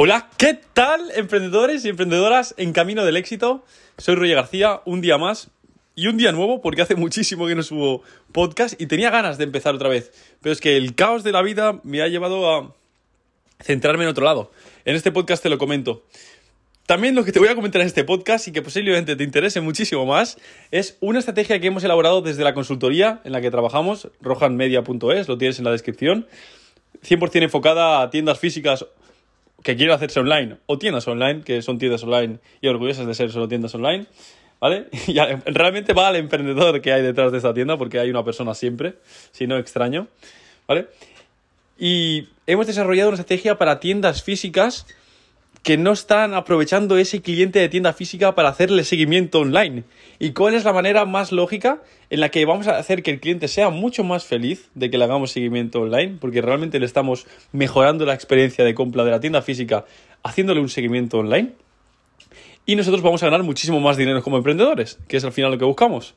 Hola, ¿qué tal emprendedores y emprendedoras en camino del éxito? Soy Roger García, un día más y un día nuevo porque hace muchísimo que no subo podcast y tenía ganas de empezar otra vez. Pero es que el caos de la vida me ha llevado a centrarme en otro lado. En este podcast te lo comento. También lo que te voy a comentar en este podcast y que posiblemente te interese muchísimo más es una estrategia que hemos elaborado desde la consultoría en la que trabajamos, rojanmedia.es, lo tienes en la descripción, 100% enfocada a tiendas físicas que quieren hacerse online o tiendas online, que son tiendas online y orgullosas de ser solo tiendas online, ¿vale? Y realmente va al emprendedor que hay detrás de esta tienda porque hay una persona siempre, si no extraño, ¿vale? Y hemos desarrollado una estrategia para tiendas físicas que no están aprovechando ese cliente de tienda física para hacerle seguimiento online. ¿Y cuál es la manera más lógica en la que vamos a hacer que el cliente sea mucho más feliz de que le hagamos seguimiento online? Porque realmente le estamos mejorando la experiencia de compra de la tienda física haciéndole un seguimiento online. Y nosotros vamos a ganar muchísimo más dinero como emprendedores, que es al final lo que buscamos.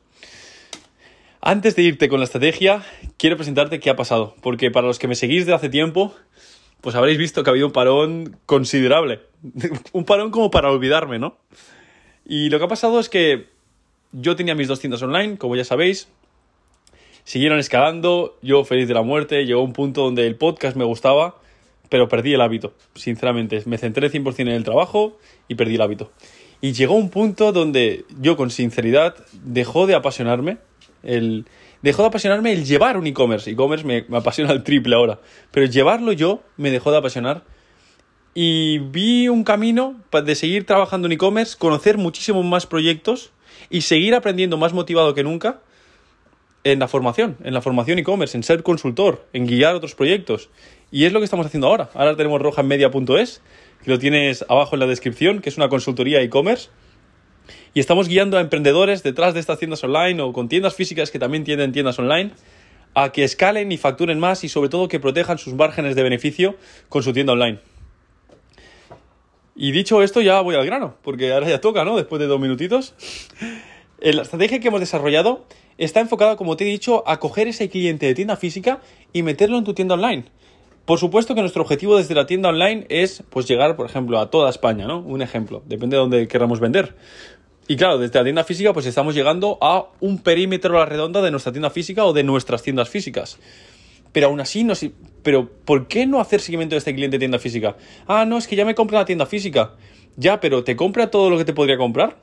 Antes de irte con la estrategia, quiero presentarte qué ha pasado, porque para los que me seguís de hace tiempo, pues habréis visto que ha habido un parón considerable. un parón como para olvidarme, ¿no? Y lo que ha pasado es que yo tenía mis dos tiendas online, como ya sabéis. Siguieron escalando, yo feliz de la muerte, llegó un punto donde el podcast me gustaba, pero perdí el hábito, sinceramente. Me centré 100% en el trabajo y perdí el hábito. Y llegó un punto donde yo con sinceridad dejó de apasionarme el, dejó de apasionarme el llevar un e-commerce. E-commerce me, apasiona el triple ahora. Pero llevarlo yo me dejó de apasionar. Y vi un camino de seguir trabajando en e-commerce, conocer muchísimos más proyectos y seguir aprendiendo más motivado que nunca en la formación, en la formación e-commerce, en ser consultor, en guiar otros proyectos. Y es lo que estamos haciendo ahora. Ahora tenemos rojamedia.es, que lo tienes abajo en la descripción, que es una consultoría e-commerce y estamos guiando a emprendedores detrás de estas tiendas online o con tiendas físicas que también tienen tiendas online a que escalen y facturen más y sobre todo que protejan sus márgenes de beneficio con su tienda online. Y dicho esto ya voy al grano, porque ahora ya toca, ¿no? Después de dos minutitos. La estrategia que hemos desarrollado está enfocada, como te he dicho, a coger ese cliente de tienda física y meterlo en tu tienda online. Por supuesto que nuestro objetivo desde la tienda online es pues llegar, por ejemplo, a toda España, ¿no? Un ejemplo, depende de dónde queramos vender. Y claro, desde la tienda física pues estamos llegando a un perímetro a la redonda de nuestra tienda física o de nuestras tiendas físicas. Pero aún así, no pero ¿por qué no hacer seguimiento de este cliente de tienda física? Ah, no, es que ya me compra la tienda física. Ya, pero ¿te compra todo lo que te podría comprar?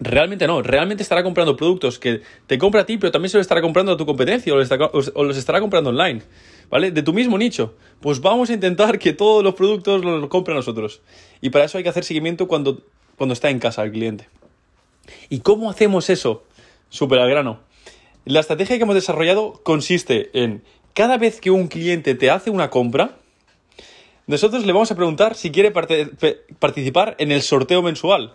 Realmente no, realmente estará comprando productos que te compra a ti, pero también se lo estará comprando a tu competencia o, o los estará comprando online, ¿vale? De tu mismo nicho. Pues vamos a intentar que todos los productos los compren nosotros. Y para eso hay que hacer seguimiento cuando cuando está en casa el cliente. ¿Y cómo hacemos eso? Súper al grano. La estrategia que hemos desarrollado consiste en cada vez que un cliente te hace una compra, nosotros le vamos a preguntar si quiere participar en el sorteo mensual.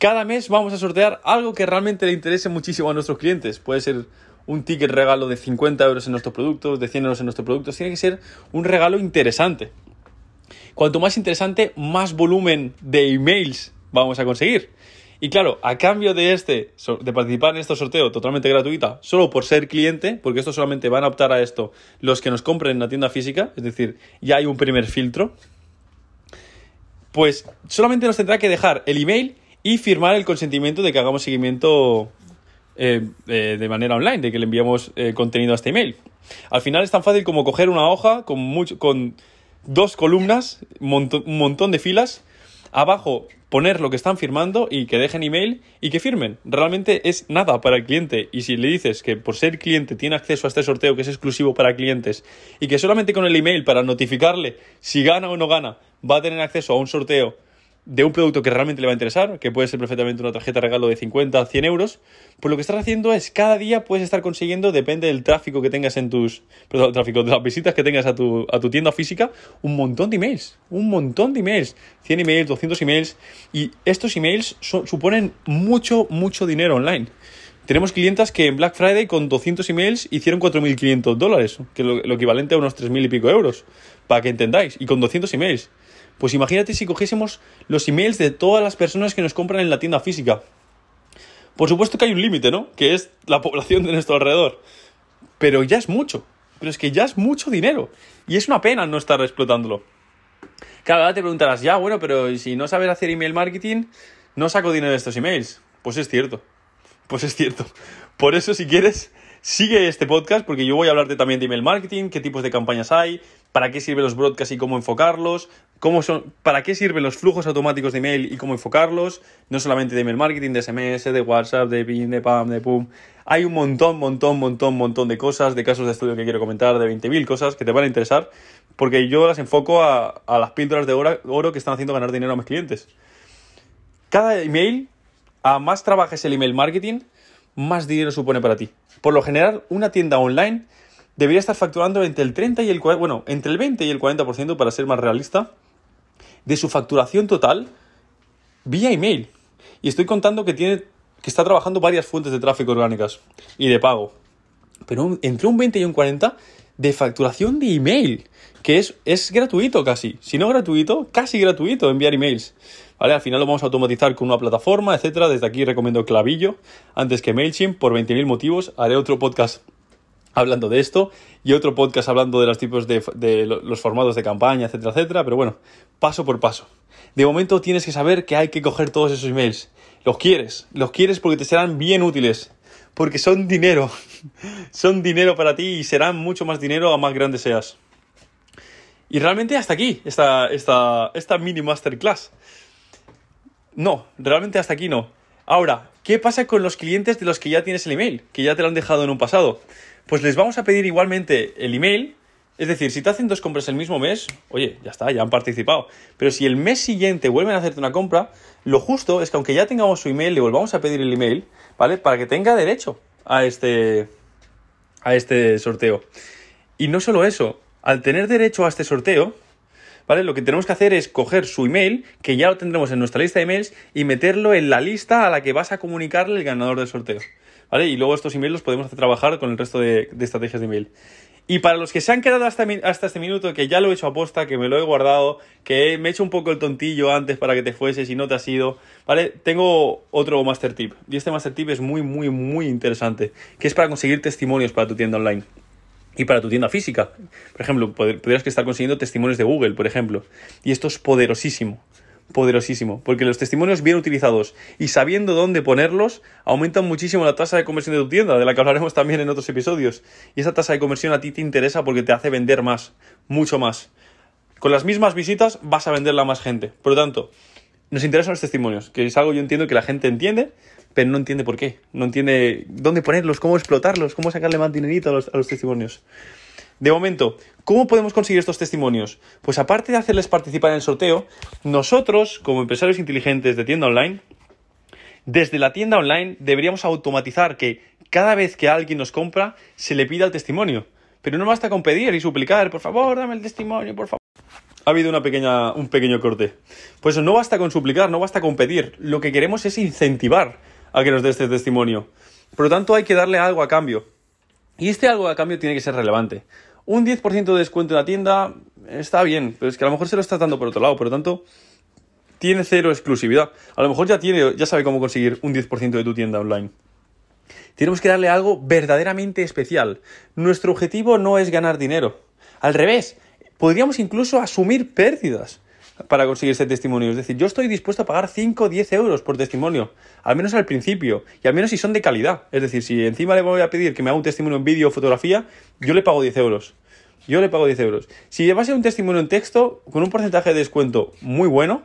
Cada mes vamos a sortear algo que realmente le interese muchísimo a nuestros clientes. Puede ser un ticket regalo de 50 euros en nuestros productos, de 100 euros en nuestros productos. Tiene que ser un regalo interesante. Cuanto más interesante, más volumen de emails vamos a conseguir. Y claro, a cambio de este, de participar en este sorteo totalmente gratuita, solo por ser cliente, porque esto solamente van a optar a esto los que nos compren en la tienda física, es decir, ya hay un primer filtro, pues solamente nos tendrá que dejar el email y firmar el consentimiento de que hagamos seguimiento eh, eh, de manera online, de que le enviamos eh, contenido a este email. Al final es tan fácil como coger una hoja con, mucho, con dos columnas, un montón de filas, abajo poner lo que están firmando y que dejen email y que firmen. Realmente es nada para el cliente. Y si le dices que por ser cliente tiene acceso a este sorteo que es exclusivo para clientes y que solamente con el email para notificarle si gana o no gana va a tener acceso a un sorteo de un producto que realmente le va a interesar, que puede ser perfectamente una tarjeta de regalo de 50, 100 euros, pues lo que estás haciendo es cada día puedes estar consiguiendo, depende del tráfico que tengas en tus, perdón, tráfico, de las visitas que tengas a tu, a tu tienda física, un montón de emails, un montón de emails, 100 emails, 200 emails, y estos emails suponen mucho, mucho dinero online. Tenemos clientes que en Black Friday con 200 emails hicieron 4.500 dólares, que es lo, lo equivalente a unos 3.000 y pico euros, para que entendáis, y con 200 emails. Pues imagínate si cogiésemos los emails de todas las personas que nos compran en la tienda física. Por supuesto que hay un límite, ¿no? Que es la población de nuestro alrededor. Pero ya es mucho. Pero es que ya es mucho dinero. Y es una pena no estar explotándolo. Claro, ahora te preguntarás, ya, bueno, pero si no sabes hacer email marketing, no saco dinero de estos emails. Pues es cierto. Pues es cierto. Por eso, si quieres, sigue este podcast, porque yo voy a hablarte también de email marketing, qué tipos de campañas hay, para qué sirven los broadcasts y cómo enfocarlos, cómo son, para qué sirven los flujos automáticos de email y cómo enfocarlos, no solamente de email marketing, de SMS, de WhatsApp, de PIN, de PAM, de PUM. Hay un montón, montón, montón, montón de cosas, de casos de estudio que quiero comentar, de 20.000 cosas que te van a interesar, porque yo las enfoco a, las píldoras de oro, oro que están haciendo ganar dinero a mis clientes. Cada email, a más trabajes el email marketing, más dinero supone para ti. Por lo general, una tienda online debería estar facturando entre el 30 y el bueno, entre el 20 y el 40% para ser más realista de su facturación total vía email. Y estoy contando que tiene que está trabajando varias fuentes de tráfico orgánicas y de pago. Pero entre un 20 y un 40 de facturación de email, que es, es gratuito casi. Si no gratuito, casi gratuito enviar emails. ¿Vale? Al final lo vamos a automatizar con una plataforma, etcétera. Desde aquí recomiendo Clavillo antes que MailChimp por 20.000 motivos. Haré otro podcast hablando de esto y otro podcast hablando de los tipos de, de, los formatos de campaña, etcétera, etcétera. Pero bueno, paso por paso. De momento tienes que saber que hay que coger todos esos emails. Los quieres, los quieres porque te serán bien útiles. Porque son dinero. son dinero para ti y serán mucho más dinero a más grande seas. Y realmente hasta aquí, esta, esta, esta mini masterclass. No, realmente hasta aquí no. Ahora, ¿qué pasa con los clientes de los que ya tienes el email? Que ya te lo han dejado en un pasado. Pues les vamos a pedir igualmente el email. Es decir, si te hacen dos compras el mismo mes, oye, ya está, ya han participado. Pero si el mes siguiente vuelven a hacerte una compra, lo justo es que aunque ya tengamos su email, le volvamos a pedir el email, ¿vale? Para que tenga derecho a este, a este sorteo. Y no solo eso, al tener derecho a este sorteo, ¿vale? Lo que tenemos que hacer es coger su email, que ya lo tendremos en nuestra lista de emails, y meterlo en la lista a la que vas a comunicarle el ganador del sorteo, ¿vale? Y luego estos emails los podemos hacer trabajar con el resto de, estrategias de email. Y para los que se han quedado hasta, este minuto, que ya lo he hecho a posta, que me lo he guardado, que me he hecho un poco el tontillo antes para que te fueses y no te has ido, ¿vale? Tengo otro master tip. Y este master tip es muy, muy, muy interesante, que es para conseguir testimonios para tu tienda online y para tu tienda física. Por ejemplo, podrías que estar consiguiendo testimonios de Google, por ejemplo. Y esto es poderosísimo, poderosísimo, porque los testimonios bien utilizados y sabiendo dónde ponerlos aumentan muchísimo la tasa de conversión de tu tienda, de la que hablaremos también en otros episodios. Y esa tasa de conversión a ti te interesa porque te hace vender más, mucho más. Con las mismas visitas vas a venderla a más gente. Por lo tanto, nos interesan los testimonios, que es algo yo entiendo que la gente entiende, pero no entiende por qué. No entiende dónde ponerlos, cómo explotarlos, cómo sacarle más dinerito a los, testimonios. De momento, ¿cómo podemos conseguir estos testimonios? Pues aparte de hacerles participar en el sorteo, nosotros, como empresarios inteligentes de tienda online, desde la tienda online deberíamos automatizar que cada vez que alguien nos compra, se le pida el testimonio. Pero no basta con pedir y suplicar, por favor, dame el testimonio, por favor. Ha habido una pequeña, un pequeño corte. Pues no basta con suplicar, no basta con pedir. Lo que queremos es incentivar a que nos dé este testimonio. Por lo tanto, hay que darle algo a cambio. Y este algo a cambio tiene que ser relevante. Un 10% de descuento en la tienda está bien, pero es que a lo mejor se lo está dando por otro lado. Por lo tanto, tiene cero exclusividad. A lo mejor ya, tiene, ya sabe cómo conseguir un 10% de tu tienda online. Tenemos que darle algo verdaderamente especial. Nuestro objetivo no es ganar dinero. Al revés, podríamos incluso asumir pérdidas para conseguir ese testimonio. Es decir, yo estoy dispuesto a pagar 5 o 10 euros por testimonio, al menos al principio, y al menos si son de calidad. Es decir, si encima le voy a pedir que me haga un testimonio en vídeo o fotografía, yo le pago 10 euros. Yo le pago 10 euros. Si va a ser un testimonio en texto, con un porcentaje de descuento muy bueno,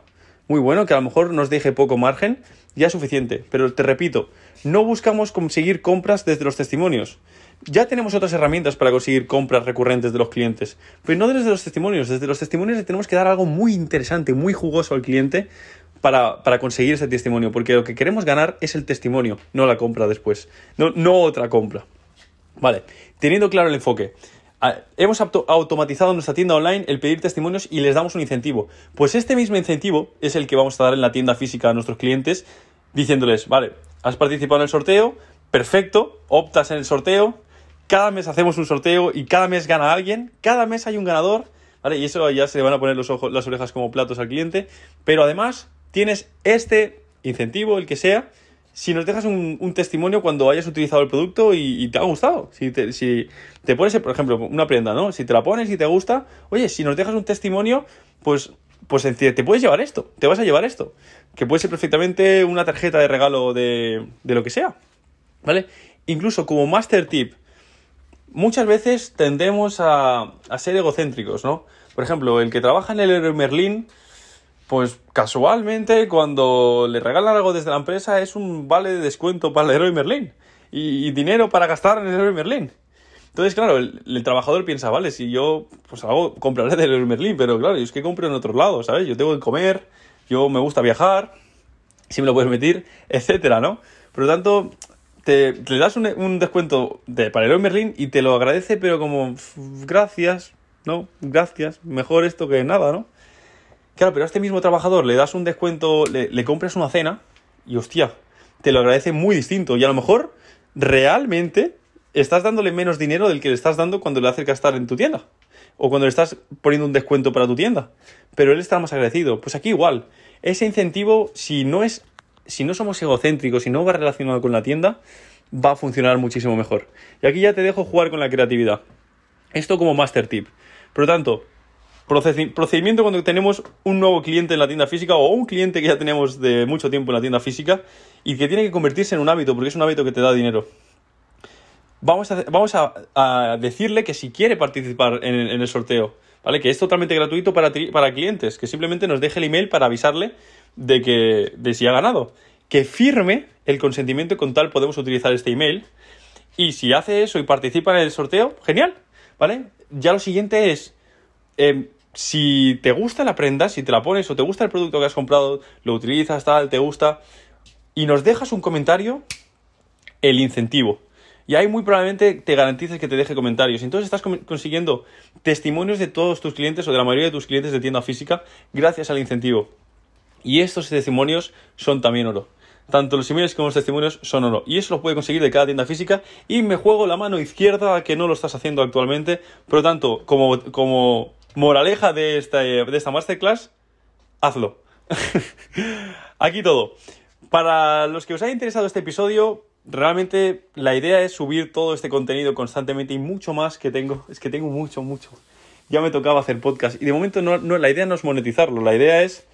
muy bueno, que a lo mejor nos deje poco margen, ya es suficiente. Pero te repito, no buscamos conseguir compras desde los testimonios. Ya tenemos otras herramientas para conseguir compras recurrentes de los clientes, pero no desde los testimonios. Desde los testimonios le tenemos que dar algo muy interesante, muy jugoso al cliente para, para, conseguir ese testimonio, porque lo que queremos ganar es el testimonio, no la compra después, no, no otra compra. Vale, teniendo claro el enfoque, hemos automatizado en nuestra tienda online el pedir testimonios y les damos un incentivo. Pues este mismo incentivo es el que vamos a dar en la tienda física a nuestros clientes, diciéndoles, vale, has participado en el sorteo, perfecto, optas en el sorteo, cada mes hacemos un sorteo y cada mes gana alguien, cada mes hay un ganador, ¿vale? Y eso ya se le van a poner los ojos, las orejas como platos al cliente, pero además tienes este incentivo, el que sea, si nos dejas un, testimonio cuando hayas utilizado el producto y, te ha gustado. Si te, si te pones, por ejemplo, una prenda, ¿no? Si te la pones y te gusta, oye, si nos dejas un testimonio, pues, pues te puedes llevar esto, te vas a llevar esto. Que puede ser perfectamente una tarjeta de regalo de, de lo que sea. ¿Vale? Incluso como master tip, muchas veces tendemos a, a ser egocéntricos, ¿no? Por ejemplo, el que trabaja en el Leroy Merlin pues casualmente cuando le regalan algo desde la empresa es un vale de descuento para el Héroe Merlin y, dinero para gastar en el Héroe Merlin. Entonces, claro, el, trabajador piensa, vale, si yo pues algo compraré del Héroe Merlin, pero claro, yo es que compro en otros lados, ¿sabes? Yo tengo que comer, yo me gusta viajar, si me lo puedes meter, etcétera, ¿no? Por lo tanto, te, das un, descuento de, para Merlin y te lo agradece, pero como, gracias, ¿no? Gracias, mejor esto que nada, ¿no? Claro, pero a este mismo trabajador le das un descuento, le, compras una cena y hostia, te lo agradece muy distinto. Y a lo mejor realmente estás dándole menos dinero del que le estás dando cuando le haces gastar en tu tienda. O cuando le estás poniendo un descuento para tu tienda. Pero él está más agradecido. Pues aquí igual. Ese incentivo, si no es. Si no somos egocéntricos, si no va relacionado con la tienda, va a funcionar muchísimo mejor. Y aquí ya te dejo jugar con la creatividad. Esto como master tip. Por lo tanto, Procedimiento cuando tenemos un nuevo cliente en la tienda física o un cliente que ya tenemos de mucho tiempo en la tienda física y que tiene que convertirse en un hábito porque es un hábito que te da dinero. Vamos a, decirle que si quiere participar en, el sorteo, ¿vale? Que es totalmente gratuito para, para clientes, que simplemente nos deje el email para avisarle de que de si ha ganado. Que firme el consentimiento con tal podemos utilizar este email. Y si hace eso y participa en el sorteo, genial, ¿vale? Ya lo siguiente es em, si te gusta la prenda, si te la pones o te gusta el producto que has comprado, lo utilizas, tal, te gusta, y nos dejas un comentario, el incentivo. Y ahí muy probablemente te garantices que te deje comentarios. Entonces estás consiguiendo testimonios de todos tus clientes o de la mayoría de tus clientes de tienda física gracias al incentivo. Y estos testimonios son también oro. Tanto los emails como los testimonios son oro. Y eso lo puede conseguir de cada tienda física. Y me juego la mano izquierda que no lo estás haciendo actualmente. Por lo tanto, como, como Moraleja de esta, de esta masterclass, hazlo. Aquí todo. Para los que os haya interesado este episodio, realmente la idea es subir todo este contenido constantemente y mucho más que tengo. Es que tengo mucho, mucho. Ya me tocaba hacer podcast y de momento no, no, la idea no es monetizarlo, la idea es,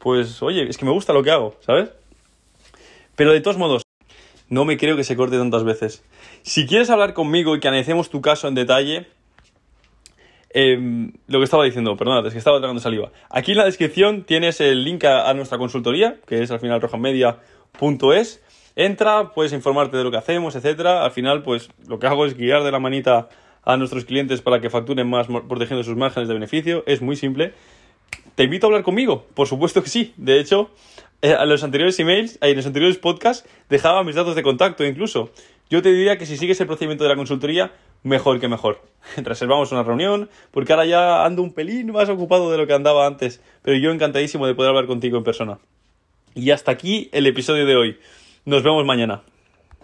pues, oye, es que me gusta lo que hago, ¿sabes? Pero de todos modos, no me creo que se corte tantas veces. Si quieres hablar conmigo y que analicemos tu caso en detalle, Em, lo que estaba diciendo, perdón, es que estaba tragando saliva. Aquí en la descripción tienes el link a, nuestra consultoría, que es al final rojamedia.es. Entra, puedes informarte de lo que hacemos, etcétera. Al final, pues lo que hago es guiar de la manita a nuestros clientes para que facturen más protegiendo sus márgenes de beneficio. Es muy simple. ¿Te invito a hablar conmigo? Por supuesto que sí. De hecho, en eh, los anteriores emails, en los anteriores podcasts, dejaba mis datos de contacto incluso. Yo te diría que si sigues el procedimiento de la consultoría, mejor que mejor. Reservamos una reunión, porque ahora ya ando un pelín más ocupado de lo que andaba antes, pero yo encantadísimo de poder hablar contigo en persona. Y hasta aquí el episodio de hoy. Nos vemos mañana.